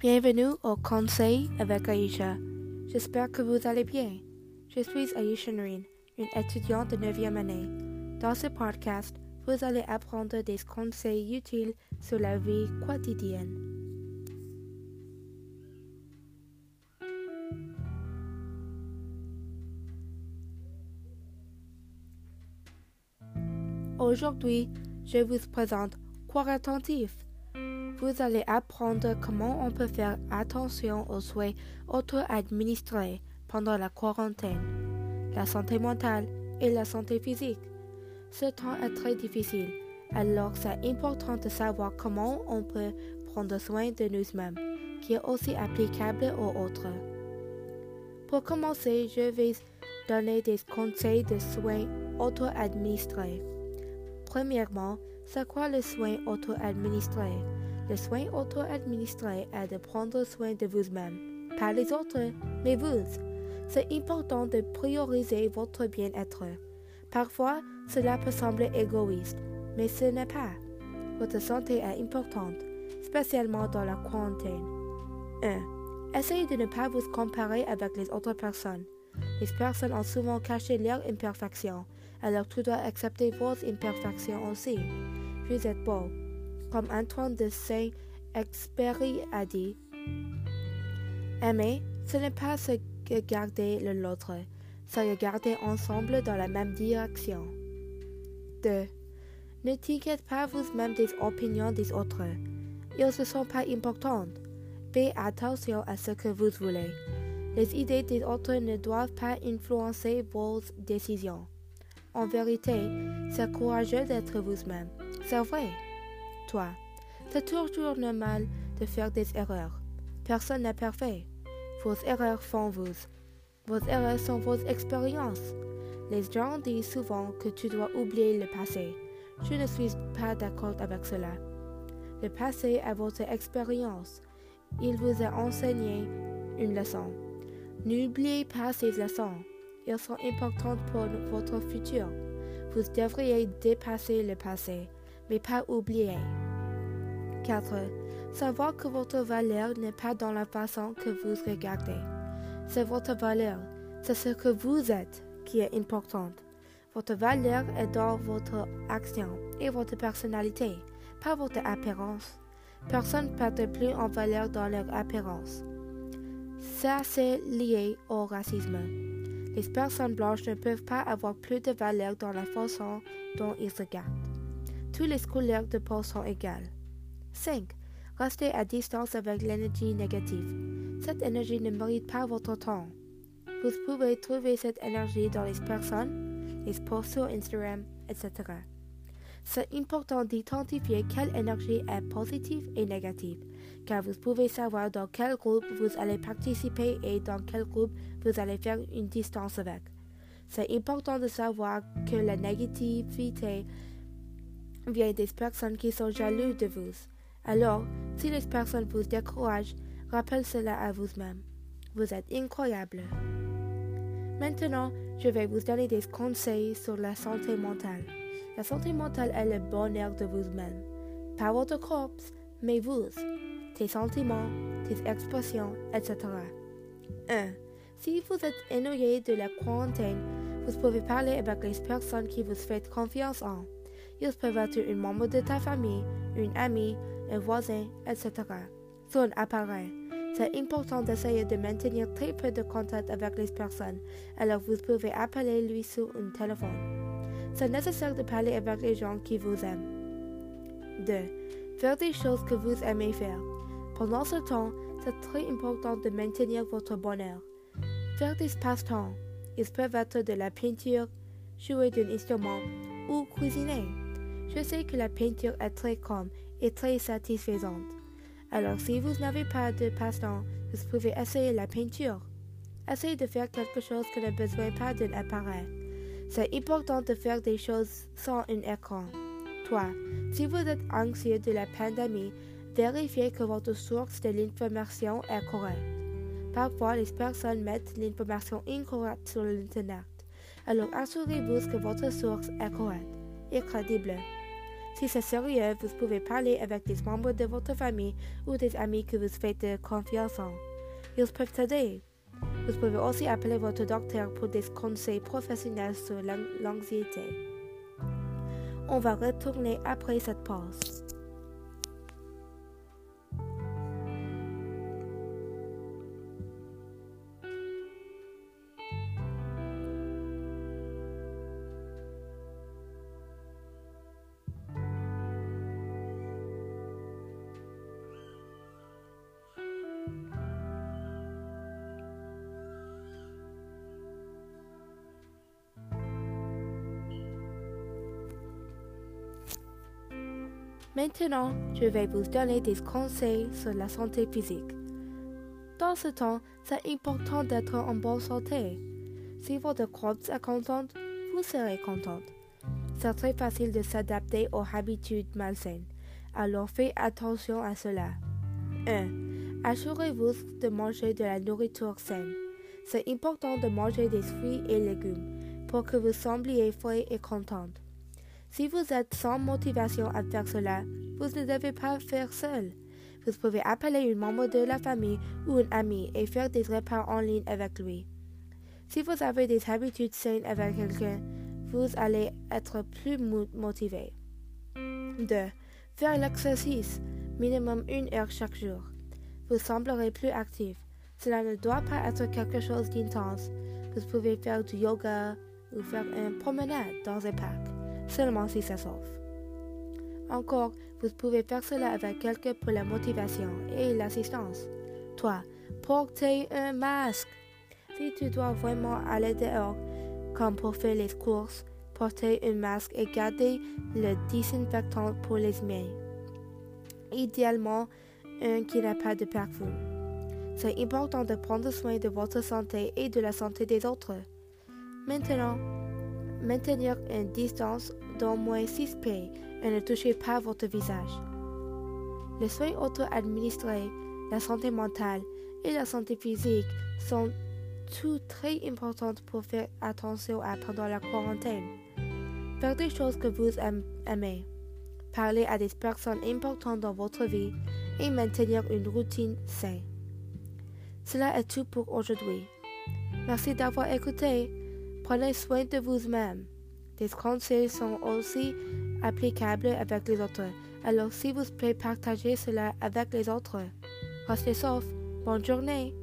Bienvenue au Conseil avec Aïcha. J'espère que vous allez bien. Je suis Aïcha Noreen, une étudiante de 9e année. Dans ce podcast, vous allez apprendre des conseils utiles sur la vie quotidienne. Aujourd'hui, je vous présente Quoi attentif vous allez apprendre comment on peut faire attention aux soins auto-administrés pendant la quarantaine, la santé mentale et la santé physique. Ce temps est très difficile, alors c'est important de savoir comment on peut prendre soin de nous-mêmes, qui est aussi applicable aux autres. Pour commencer, je vais donner des conseils de soins auto-administrés. Premièrement, c'est quoi le soin auto-administré? Le soin auto-administré est de prendre soin de vous-même, pas les autres, mais vous. C'est important de prioriser votre bien-être. Parfois, cela peut sembler égoïste, mais ce n'est pas. Votre santé est importante, spécialement dans la quarantaine. 1. Essayez de ne pas vous comparer avec les autres personnes. Les personnes ont souvent caché leurs imperfections, alors tu dois accepter vos imperfections aussi. Vous êtes beau, comme Antoine de Saint-Exupéry a dit. Aimer, ce n'est pas se regarder l'autre, c'est regarder ensemble dans la même direction. 2. Ne t'inquiète pas vous-même des opinions des autres. Ils ne sont pas importantes. Faites attention à ce que vous voulez. Les idées des autres ne doivent pas influencer vos décisions. En vérité, c'est courageux d'être vous-même. C'est vrai toi. C'est toujours normal de faire des erreurs. Personne n'est parfait. Vos erreurs font vous. Vos erreurs sont vos expériences. Les gens disent souvent que tu dois oublier le passé. Je ne suis pas d'accord avec cela. Le passé est votre expérience. Il vous a enseigné une leçon. N'oubliez pas ces leçons. Elles sont importantes pour votre futur. Vous devriez dépasser le passé mais pas oublier. 4. Savoir que votre valeur n'est pas dans la façon que vous regardez. C'est votre valeur, c'est ce que vous êtes qui est importante. Votre valeur est dans votre action et votre personnalité, pas votre apparence. Personne ne perd plus en valeur dans leur apparence. Ça, c'est lié au racisme. Les personnes blanches ne peuvent pas avoir plus de valeur dans la façon dont ils regardent tous les couleurs de peau sont égales. 5. Restez à distance avec l'énergie négative. Cette énergie ne mérite pas votre temps. Vous pouvez trouver cette énergie dans les personnes, les posts sur Instagram, etc. C'est important d'identifier quelle énergie est positive et négative, car vous pouvez savoir dans quel groupe vous allez participer et dans quel groupe vous allez faire une distance avec. C'est important de savoir que la négativité vient des personnes qui sont jalouses de vous. Alors, si les personnes vous découragent, rappelez cela à vous-même. Vous êtes incroyable. Maintenant, je vais vous donner des conseils sur la santé mentale. La santé mentale est le bonheur de vous-même. Pas votre corps, mais vous, tes sentiments, tes expressions, etc. 1. Si vous êtes ennuyé de la quarantaine, vous pouvez parler avec les personnes qui vous font confiance en. Ils peuvent être un membre de ta famille, une amie, un voisin, etc. Un appareil. C'est important d'essayer de maintenir très peu de contact avec les personnes, alors vous pouvez appeler lui sur un téléphone. C'est nécessaire de parler avec les gens qui vous aiment. 2. Faire des choses que vous aimez faire. Pendant ce temps, c'est très important de maintenir votre bonheur. Faire des passe-temps. Ils peuvent être de la peinture, jouer d'un instrument ou cuisiner. Je sais que la peinture est très calme et très satisfaisante. Alors si vous n'avez pas de passe-temps, vous pouvez essayer la peinture. Essayez de faire quelque chose qui n'a besoin pas d'un appareil. C'est important de faire des choses sans un écran. 3. Si vous êtes anxieux de la pandémie, vérifiez que votre source de l'information est correcte. Parfois, les personnes mettent l'information incorrecte sur l'Internet. Alors assurez-vous que votre source est correcte et crédible. Si c'est sérieux, vous pouvez parler avec des membres de votre famille ou des amis que vous faites confiance en. Ils peuvent t'aider. Vous pouvez aussi appeler votre docteur pour des conseils professionnels sur l'anxiété. On va retourner après cette pause. Maintenant, je vais vous donner des conseils sur la santé physique. Dans ce temps, c'est important d'être en bonne santé. Si votre corps est contente, vous serez contente. C'est très facile de s'adapter aux habitudes malsaines, alors faites attention à cela. 1. Assurez-vous de manger de la nourriture saine. C'est important de manger des fruits et légumes pour que vous sembliez frais et contente. Si vous êtes sans motivation à faire cela, vous ne devez pas faire seul. Vous pouvez appeler un membre de la famille ou un ami et faire des repas en ligne avec lui. Si vous avez des habitudes saines avec quelqu'un, vous allez être plus motivé. 2. Faire l'exercice, minimum une heure chaque jour. Vous semblerez plus actif. Cela ne doit pas être quelque chose d'intense. Vous pouvez faire du yoga ou faire une promenade dans un parc seulement si ça sauve. Encore, vous pouvez faire cela avec quelqu'un pour la motivation et l'assistance. 3. Portez un masque. Si tu dois vraiment aller dehors, comme pour faire les courses, portez un masque et gardez le désinfectant pour les mains. Idéalement, un qui n'a pas de parfum. C'est important de prendre soin de votre santé et de la santé des autres. Maintenant, Maintenir une distance d'au moins 6 pieds et ne touchez pas votre visage. Les soins auto-administrés, la santé mentale et la santé physique sont tout très importantes pour faire attention à pendant la quarantaine. Faire des choses que vous aimez. Parler à des personnes importantes dans votre vie et maintenir une routine saine. Cela est tout pour aujourd'hui. Merci d'avoir écouté. Prenez soin de vous-même. Des conseils sont aussi applicables avec les autres. Alors s'il vous plaît, partagez cela avec les autres. Restez sauf. Bonne journée.